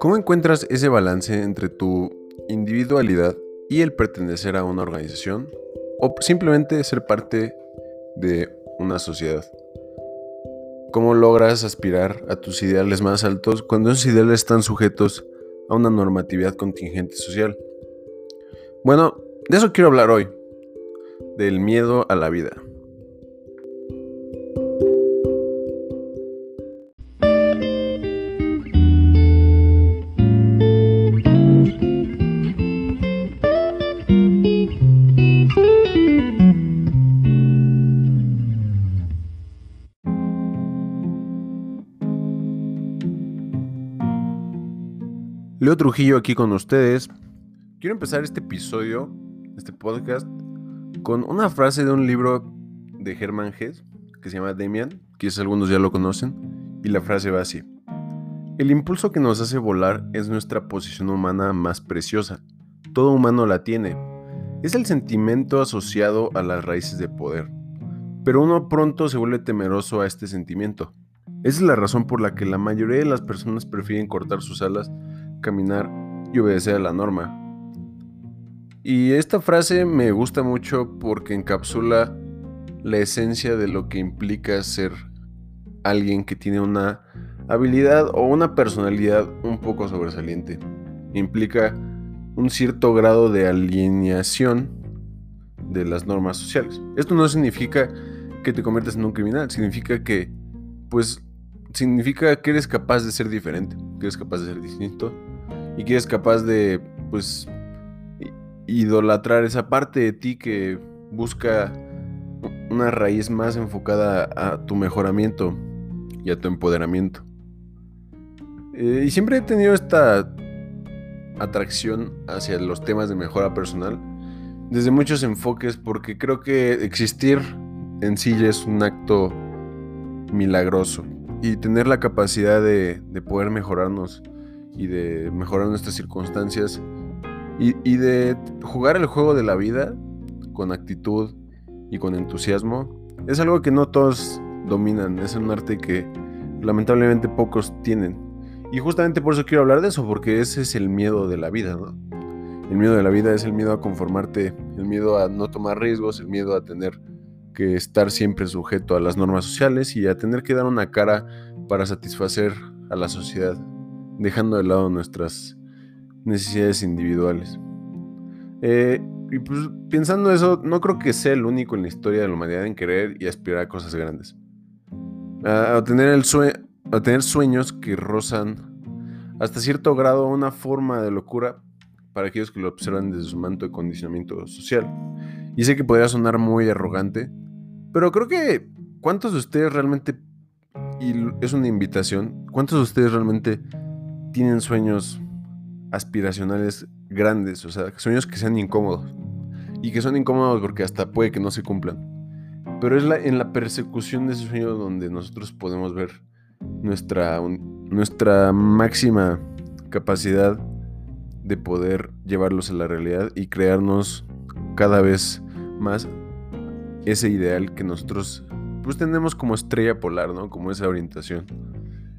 ¿Cómo encuentras ese balance entre tu individualidad y el pertenecer a una organización o simplemente ser parte de una sociedad? ¿Cómo logras aspirar a tus ideales más altos cuando esos ideales están sujetos a una normatividad contingente social? Bueno, de eso quiero hablar hoy, del miedo a la vida. Leo Trujillo aquí con ustedes. Quiero empezar este episodio, este podcast, con una frase de un libro de Hermann Hesse que se llama Demian, quizás algunos ya lo conocen, y la frase va así. El impulso que nos hace volar es nuestra posición humana más preciosa. Todo humano la tiene. Es el sentimiento asociado a las raíces de poder. Pero uno pronto se vuelve temeroso a este sentimiento. Esa es la razón por la que la mayoría de las personas prefieren cortar sus alas caminar y obedecer a la norma. Y esta frase me gusta mucho porque encapsula la esencia de lo que implica ser alguien que tiene una habilidad o una personalidad un poco sobresaliente. Implica un cierto grado de alineación de las normas sociales. Esto no significa que te conviertas en un criminal, significa que, pues, significa que eres capaz de ser diferente, que eres capaz de ser distinto y que eres capaz de, pues, idolatrar esa parte de ti que busca una raíz más enfocada a tu mejoramiento y a tu empoderamiento. Eh, y siempre he tenido esta atracción hacia los temas de mejora personal desde muchos enfoques porque creo que existir en sí es un acto milagroso y tener la capacidad de, de poder mejorarnos y de mejorar nuestras circunstancias y, de jugar el juego de la vida con actitud y con entusiasmo es algo que no todos dominan, es un arte que lamentablemente pocos tienen. Y justamente por eso quiero hablar de eso, porque ese es el miedo de la vida, ¿no? El miedo de la vida es el miedo a conformarte, el miedo a no tomar riesgos, el miedo a tener que estar siempre sujeto a las normas sociales y a tener que dar una cara para satisfacer a la sociedad dejando de lado nuestras necesidades individuales. Eh, y pues pensando eso, no creo que sea el único en la historia de la humanidad en querer y aspirar a cosas grandes. A, tener, el a tener sueños que rozan hasta cierto grado una forma de locura para aquellos que lo observan desde su manto de condicionamiento social. Y sé que podría sonar muy arrogante, pero creo que ¿cuántos de ustedes realmente, y es una invitación, cuántos de ustedes realmente tienen sueños aspiracionales grandes, o sea, sueños que sean incómodos. Y que son incómodos porque hasta puede que no se cumplan. Pero es la, en la persecución de ese sueño donde nosotros podemos ver nuestra, nuestra máxima capacidad de poder llevarlos a la realidad y crearnos cada vez más ese ideal que nosotros pues tenemos como estrella polar, ¿no? Como esa orientación.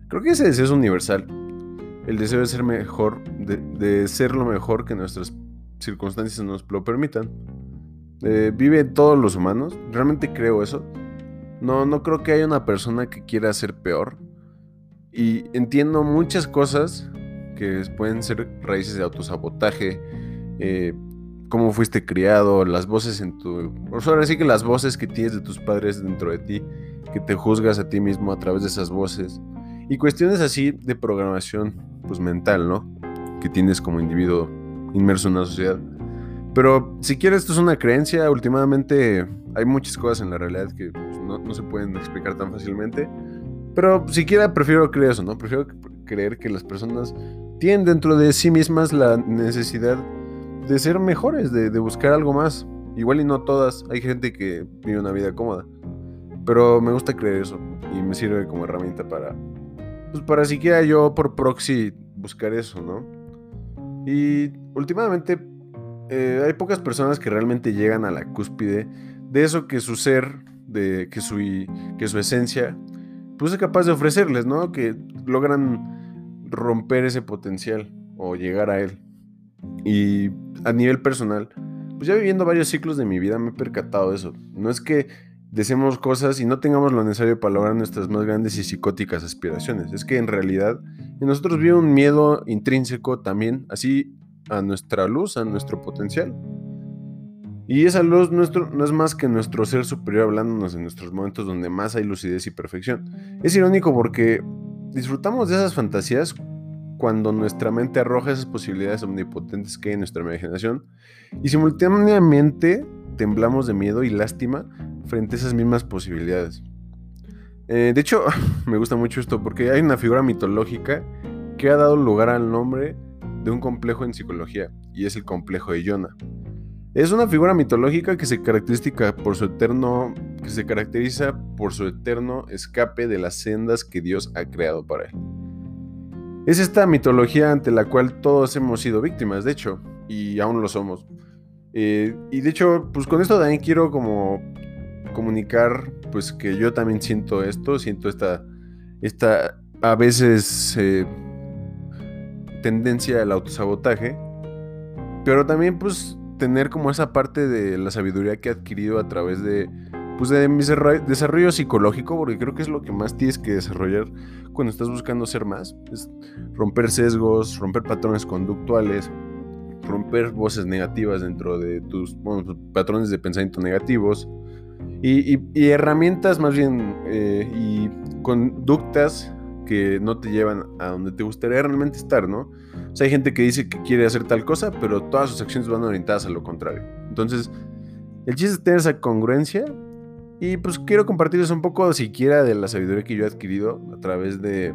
Creo que ese deseo es universal el deseo de ser mejor, de, ser lo mejor que nuestras circunstancias nos lo permitan. Eh, vive todos los humanos, realmente creo eso. No, no creo que haya una persona que quiera ser peor. Y entiendo muchas cosas que pueden ser raíces de autosabotaje, eh, cómo fuiste criado, las voces en tu... Por ahora sí que las voces que tienes de tus padres dentro de ti, que te juzgas a ti mismo a través de esas voces. Y cuestiones así de programación, pues mental, ¿no? Que tienes como individuo inmerso en una sociedad. Pero si quieres, esto es una creencia. Últimamente hay muchas cosas en la realidad que pues, no, se pueden explicar tan fácilmente. Pero siquiera prefiero creer eso, ¿no? Prefiero creer que las personas tienen dentro de sí mismas la necesidad de ser mejores, de, de buscar algo más. Igual y no todas. Hay gente que vive una vida cómoda. Pero me gusta creer eso y me sirve como herramienta para pues para siquiera yo por proxy buscar eso, ¿no? Y últimamente eh, hay pocas personas que realmente llegan a la cúspide de eso que su ser, de que su, que su esencia, pues es capaz de ofrecerles, ¿no? Que logran romper ese potencial o llegar a él. Y a nivel personal, pues ya viviendo varios ciclos de mi vida me he percatado de eso. No es que deseemos cosas y no tengamos lo necesario para lograr nuestras más grandes y psicóticas aspiraciones. Es que en realidad en nosotros vive un miedo intrínseco también, así a nuestra luz, a nuestro potencial. Y esa luz nuestro, no es más que nuestro ser superior hablándonos en nuestros momentos donde más hay lucidez y perfección. Es irónico porque disfrutamos de esas fantasías cuando nuestra mente arroja esas posibilidades omnipotentes que hay en nuestra imaginación y simultáneamente temblamos de miedo y lástima frente a esas mismas posibilidades. Eh, de hecho, me gusta mucho esto porque hay una figura mitológica que ha dado lugar al nombre de un complejo en psicología y es el complejo de Jonah. Es una figura mitológica que se caracteriza por su eterno que se caracteriza por su eterno escape de las sendas que Dios ha creado para él. Es esta mitología ante la cual todos hemos sido víctimas, de hecho, y aún lo somos. Eh, y de hecho, pues con esto también quiero como comunicar, pues que yo también siento esto, siento esta, esta a veces eh, tendencia al autosabotaje, pero también pues tener como esa parte de la sabiduría que he adquirido a través de, pues de mi desarrollo psicológico, porque creo que es lo que más tienes que desarrollar cuando estás buscando ser más, romper sesgos, romper patrones conductuales, romper voces negativas dentro de tus patrones de pensamiento negativos y, herramientas más bien eh, y conductas que no te llevan a donde te gustaría realmente estar, ¿no? O sea, hay gente que dice que quiere hacer tal cosa, pero todas sus acciones van orientadas a lo contrario. Entonces, el chiste es tener esa congruencia y pues quiero compartirles un poco siquiera de la sabiduría que yo he adquirido a través de,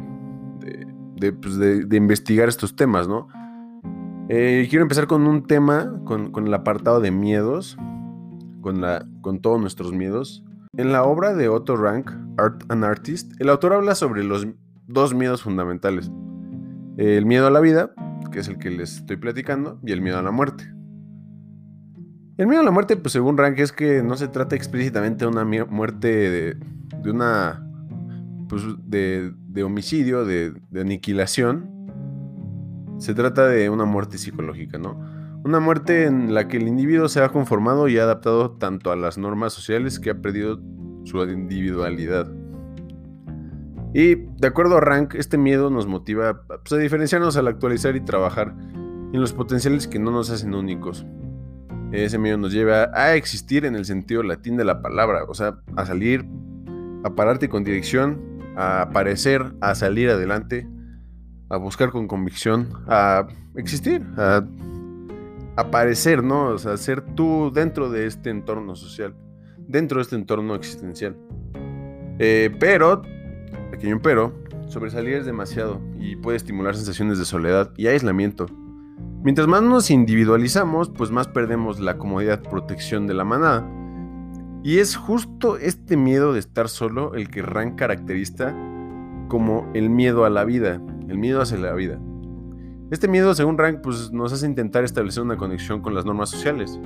de, pues, investigar estos temas, ¿no? Eh, quiero empezar con un tema, con, el apartado de miedos, con, todos nuestros miedos. En la obra de Otto Rank, Art and Artist, el autor habla sobre los dos miedos fundamentales. El miedo a la vida, que es el que les estoy platicando, y el miedo a la muerte. El miedo a la muerte, pues según Rank, es que no se trata explícitamente de una muerte de, de una... Pues de, de homicidio, de aniquilación, se trata de una muerte psicológica, ¿no? Una muerte en la que el individuo se ha conformado y ha adaptado tanto a las normas sociales que ha perdido su individualidad. Y de acuerdo a Rank, este miedo nos motiva pues, a diferenciarnos al actualizar y trabajar en los potenciales que no nos hacen únicos. Ese miedo nos lleva a existir en el sentido latín de la palabra, o sea, a salir, a pararte con dirección, a aparecer, a salir adelante, a buscar con convicción, a existir, a aparecer, ¿no? O sea, ser tú dentro de este entorno social, dentro de este entorno existencial. Eh, pero, pequeño pero, sobresalir es demasiado y puede estimular sensaciones de soledad y aislamiento. Mientras más nos individualizamos, pues más perdemos la comodidad, protección de la manada. Y es justo este miedo de estar solo el que Rank caracteriza como el miedo a la vida, el miedo hacia la vida. Este miedo, según Rank, pues, nos hace intentar establecer una conexión con las normas sociales.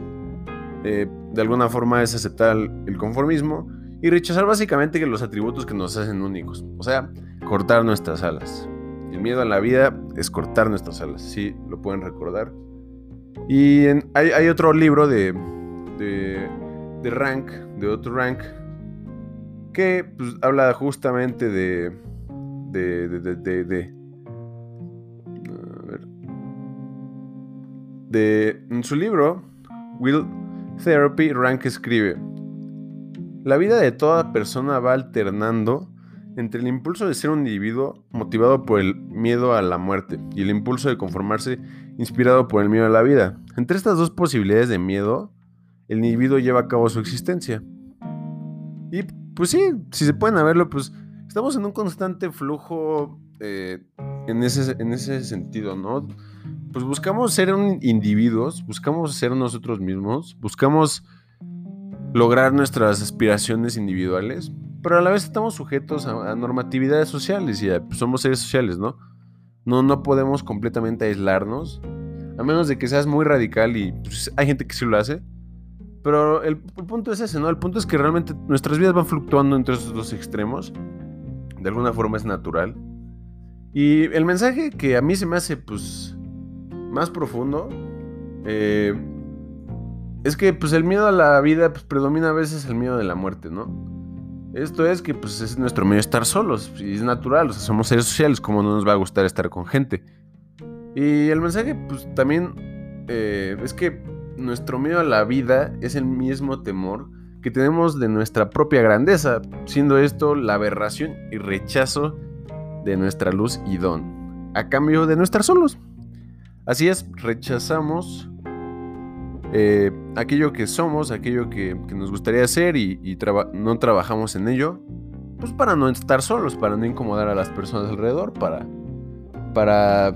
Eh, de alguna forma es aceptar el conformismo y rechazar básicamente los atributos que nos hacen únicos. O sea, cortar nuestras alas. El miedo a la vida es cortar nuestras alas, sí, lo pueden recordar. Y hay, otro libro de, de, Rank, de otro Rank, que pues, habla justamente de, de, de, de, en su libro, Will Therapy, Rank escribe, la vida de toda persona va alternando entre el impulso de ser un individuo motivado por el miedo a la muerte y el impulso de conformarse inspirado por el miedo a la vida. Entre estas dos posibilidades de miedo, el individuo lleva a cabo su existencia. Y pues sí, si se pueden verlo, pues estamos en un constante flujo eh, en, ese, en ese sentido, ¿no? Pues buscamos ser un individuos, buscamos ser nosotros mismos, buscamos lograr nuestras aspiraciones individuales, pero a la vez estamos sujetos a, normatividades sociales y pues, somos seres sociales, ¿no? ¿no? No podemos completamente aislarnos, a menos de que seas muy radical y pues, hay gente que sí lo hace. Pero el, el, punto es ese, ¿no? El punto es que realmente nuestras vidas van fluctuando entre esos dos extremos. De alguna forma es natural. Y el mensaje que a mí se me hace, pues, más profundo, eh, es que, pues, el miedo a la vida, pues, predomina a veces el miedo de la muerte, ¿no? Esto es que, pues, es nuestro medio estar solos, y es natural, o sea, somos seres sociales, como no nos va a gustar estar con gente. Y el mensaje, pues, también eh, es que nuestro miedo a la vida es el mismo temor que tenemos de nuestra propia grandeza, siendo esto la aberración y rechazo de nuestra luz y don, a cambio de no estar solos. Así es, rechazamos eh, aquello que somos, aquello que, nos gustaría hacer y, no trabajamos en ello, pues para no estar solos, para no incomodar a las personas alrededor, para, para,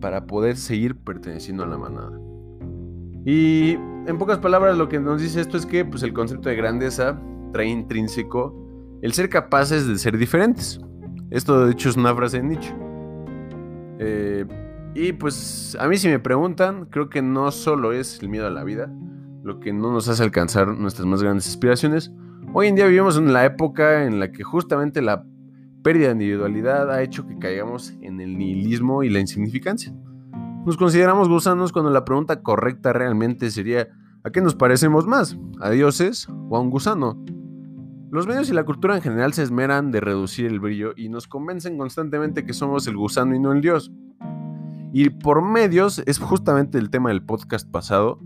para poder seguir perteneciendo a la manada. Y en pocas palabras lo que nos dice esto es que pues, el concepto de grandeza trae intrínseco el ser capaces de ser diferentes. Esto de hecho es una frase de Nietzsche. Eh, y pues a mí si me preguntan, creo que no solo es el miedo a la vida lo que no nos hace alcanzar nuestras más grandes aspiraciones. Hoy en día vivimos en la época en la que justamente la pérdida de individualidad ha hecho que caigamos en el nihilismo y la insignificancia. Nos consideramos gusanos cuando la pregunta correcta realmente sería ¿a qué nos parecemos más? ¿A dioses o a un gusano? Los medios y la cultura en general se esmeran de reducir el brillo y nos convencen constantemente que somos el gusano y no el dios. Y por medios es justamente el tema del podcast pasado,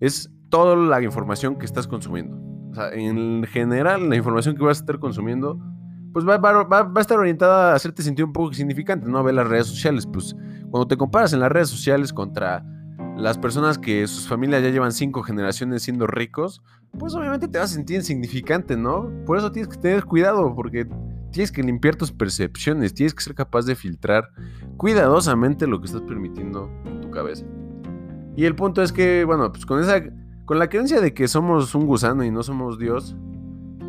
es toda la información que estás consumiendo. O sea, en general la información que vas a estar consumiendo pues va, a estar orientada a hacerte sentir un poco insignificante, ¿no? A ver las redes sociales, pues cuando te comparas en las redes sociales contra las personas que sus familias ya llevan cinco generaciones siendo ricos, pues obviamente te vas a sentir insignificante, ¿no? Por eso tienes que tener cuidado, porque tienes que limpiar tus percepciones, tienes que ser capaz de filtrar cuidadosamente lo que estás permitiendo en tu cabeza. Y el punto es que, bueno, pues con esa, con la creencia de que somos un gusano y no somos Dios,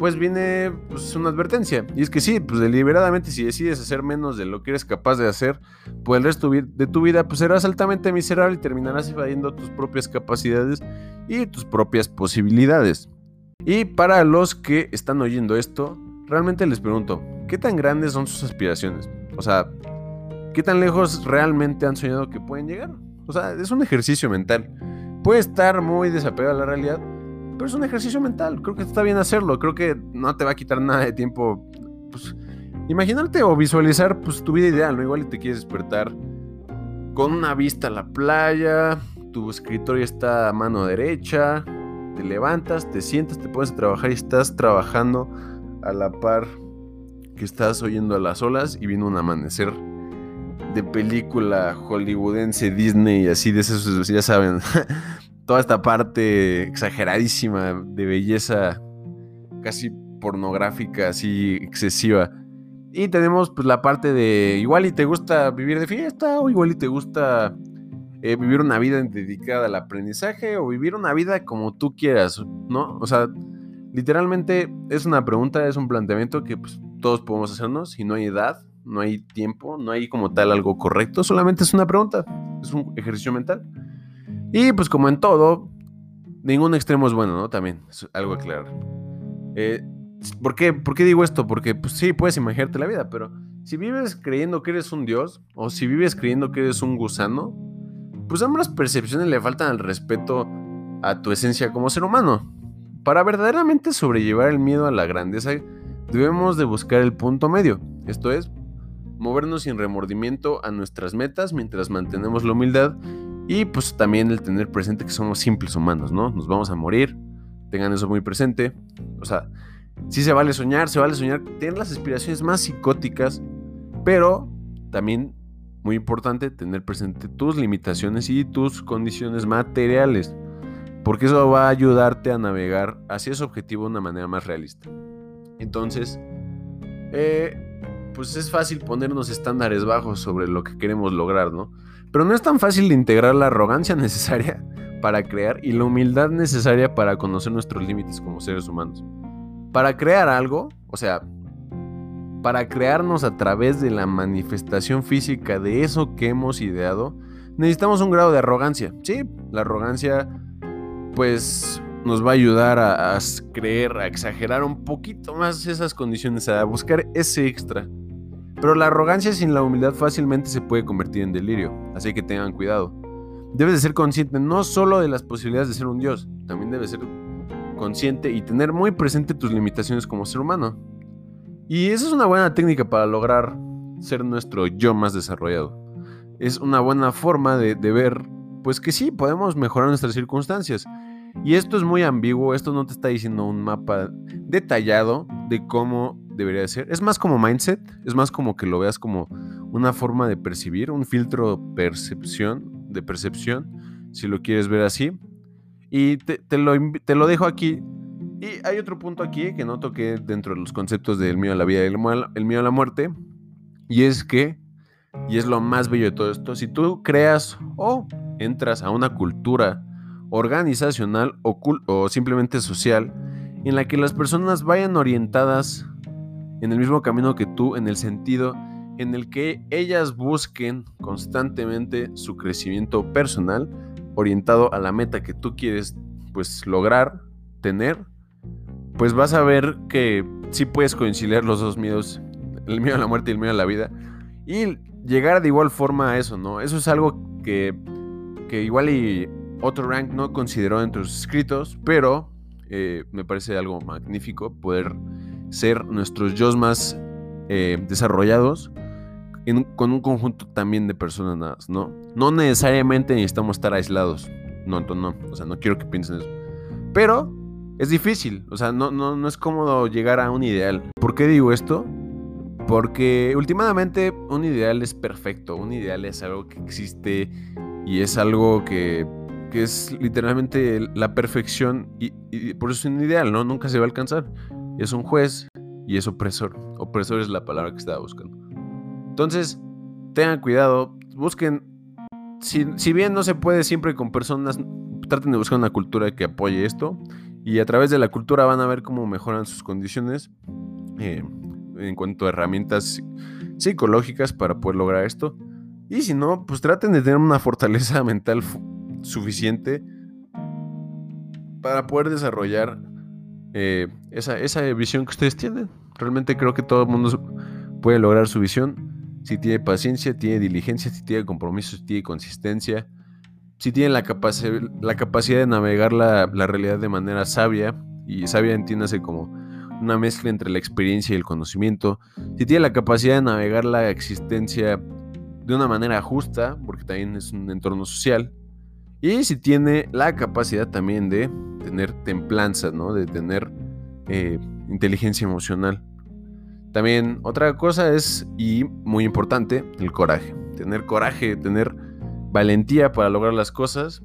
pues viene pues, una advertencia. Y es que sí, pues deliberadamente si decides hacer menos de lo que eres capaz de hacer, pues el resto de tu vida pues serás altamente miserable y terminarás evadiendo tus propias capacidades y tus propias posibilidades. Y para los que están oyendo esto, realmente les pregunto, ¿qué tan grandes son sus aspiraciones? O sea, ¿qué tan lejos realmente han soñado que pueden llegar? O sea, es un ejercicio mental. Puede estar muy desapegado a la realidad, pero es un ejercicio mental. Creo que está bien hacerlo. Creo que no te va a quitar nada de tiempo. Pues, imaginarte o visualizar pues, tu vida ideal, ¿no? Igual te quieres despertar con una vista a la playa, tu escritorio está a mano derecha, te levantas, te sientas, te pones a trabajar y estás trabajando a la par que estás oyendo a las olas y viene un amanecer de película hollywoodense Disney y así de esos, ya saben, toda esta parte exageradísima de belleza casi pornográfica, así excesiva. Y tenemos pues la parte de igual y te gusta vivir de fiesta o igual y te gusta eh, vivir una vida dedicada al aprendizaje o vivir una vida como tú quieras, ¿no? O sea, literalmente es una pregunta, es un planteamiento que pues, todos podemos hacernos y no hay edad, no hay tiempo, no hay como tal algo correcto, solamente es una pregunta, es un ejercicio mental. Y pues como en todo, ningún extremo es bueno, ¿no? También, es algo a aclarar. Eh, ¿por, qué, ¿Por qué digo esto? Porque pues sí, puedes imaginarte la vida, pero si vives creyendo que eres un dios o si vives creyendo que eres un gusano, pues ambas percepciones le faltan al respeto a tu esencia como ser humano. Para verdaderamente sobrellevar el miedo a la grandeza, debemos de buscar el punto medio, esto es, movernos sin remordimiento a nuestras metas mientras mantenemos la humildad y pues también el tener presente que somos simples humanos, ¿no? Nos vamos a morir, tengan eso muy presente. O sea, sí se vale soñar, se vale soñar, tener las aspiraciones más psicóticas, pero también muy importante tener presente tus limitaciones y tus condiciones materiales, porque eso va a ayudarte a navegar hacia ese objetivo de una manera más realista. Entonces, eh, pues es fácil ponernos estándares bajos sobre lo que queremos lograr, ¿no? Pero no es tan fácil integrar la arrogancia necesaria para crear y la humildad necesaria para conocer nuestros límites como seres humanos. Para crear algo, o sea, para crearnos a través de la manifestación física de eso que hemos ideado, necesitamos un grado de arrogancia. Sí, la arrogancia pues nos va a ayudar a, creer, a exagerar un poquito más esas condiciones, a buscar ese extra. Pero la arrogancia sin la humildad fácilmente se puede convertir en delirio, así que tengan cuidado. Debes de ser consciente no solo de las posibilidades de ser un dios, también debes ser consciente y tener muy presente tus limitaciones como ser humano. Y esa es una buena técnica para lograr ser nuestro yo más desarrollado. Es una buena forma de, de ver, pues que sí, podemos mejorar nuestras circunstancias. Y esto es muy ambiguo, esto no te está diciendo un mapa detallado de cómo debería ser. Es más como mindset, es más como que lo veas como una forma de percibir, un filtro percepción, de percepción, si lo quieres ver así. Y te, lo, te lo dejo aquí. Y hay otro punto aquí que no toqué dentro de los conceptos del mío a la vida y el mío a la muerte. Y es que, y es lo más bello de todo esto, si tú creas o entras a una cultura organizacional o, simplemente social en la que las personas vayan orientadas en el mismo camino que tú, en el sentido en el que ellas busquen constantemente su crecimiento personal orientado a la meta que tú quieres pues lograr tener, pues vas a ver que sí puedes conciliar los dos miedos, el miedo a la muerte y el miedo a la vida y llegar de igual forma a eso, ¿no? Eso es algo que, que igual y otro rank no consideró dentro de sus escritos, pero eh, me parece algo magnífico poder ser nuestros yo más eh, desarrollados con un conjunto también de personas, ¿no? No necesariamente necesitamos estar aislados. No, entonces no. O sea, no quiero que piensen eso. Pero es difícil. O sea, no, no, no es cómodo llegar a un ideal. ¿Por qué digo esto? Porque últimamente un ideal es perfecto. Un ideal es algo que existe y es algo que, que es literalmente la perfección y, por eso es un ideal, ¿no? Nunca se va a alcanzar es un juez y es opresor. Opresor es la palabra que estaba buscando. Entonces, tengan cuidado, busquen, si, bien no se puede siempre con personas, traten de buscar una cultura que apoye esto y a través de la cultura van a ver cómo mejoran sus condiciones eh, en cuanto a herramientas psicológicas para poder lograr esto. Y si no, pues traten de tener una fortaleza mental suficiente para poder desarrollar eh, esa, esa visión que ustedes tienen. Realmente creo que todo el mundo puede lograr su visión si tiene paciencia, tiene diligencia, si tiene compromiso, si tiene consistencia, si tiene la, la capacidad de navegar la, la, realidad de manera sabia, y sabia entiéndase como una mezcla entre la experiencia y el conocimiento, si tiene la capacidad de navegar la existencia de una manera justa, porque también es un entorno social, y si tiene la capacidad también de tener templanza, ¿no? De tener eh, inteligencia emocional. También otra cosa es, y muy importante, el coraje. Tener coraje, tener valentía para lograr las cosas.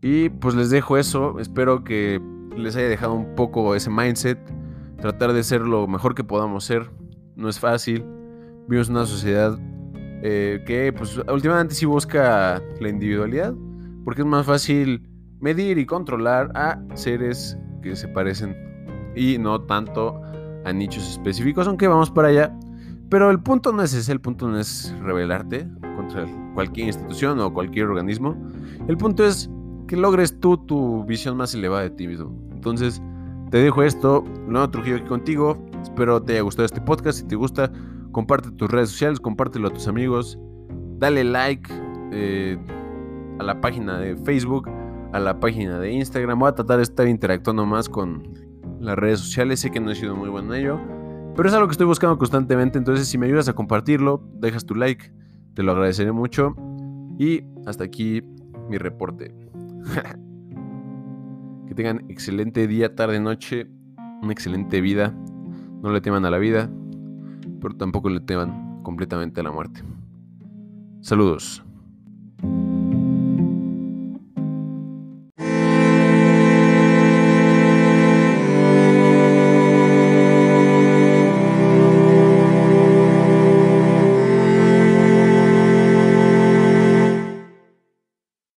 Y pues les dejo eso. Espero que les haya dejado un poco ese mindset. Tratar de ser lo mejor que podamos ser. No es fácil. Vivimos una sociedad eh, que pues últimamente sí busca la individualidad porque es más fácil medir y controlar a seres que se parecen y no tanto a nichos específicos, aunque vamos para allá. Pero el punto no es ese, el punto no es rebelarte contra cualquier institución o cualquier organismo. El punto es que logres tú tu visión más elevada de ti mismo. Entonces, te dejo esto, no Trujillo aquí contigo. Espero te haya gustado este podcast. Si te gusta, comparte tus redes sociales, compártelo a tus amigos, dale like. Eh, a la página de Facebook, a la página de Instagram. Voy a tratar de estar interactuando más con las redes sociales. Sé que no he sido muy bueno en ello, pero es algo que estoy buscando constantemente. Entonces, si me ayudas a compartirlo, dejas tu like, te lo agradeceré mucho. Y hasta aquí mi reporte. que tengan excelente día, tarde, noche, una excelente vida. No le teman a la vida, pero tampoco le teman completamente a la muerte. Saludos.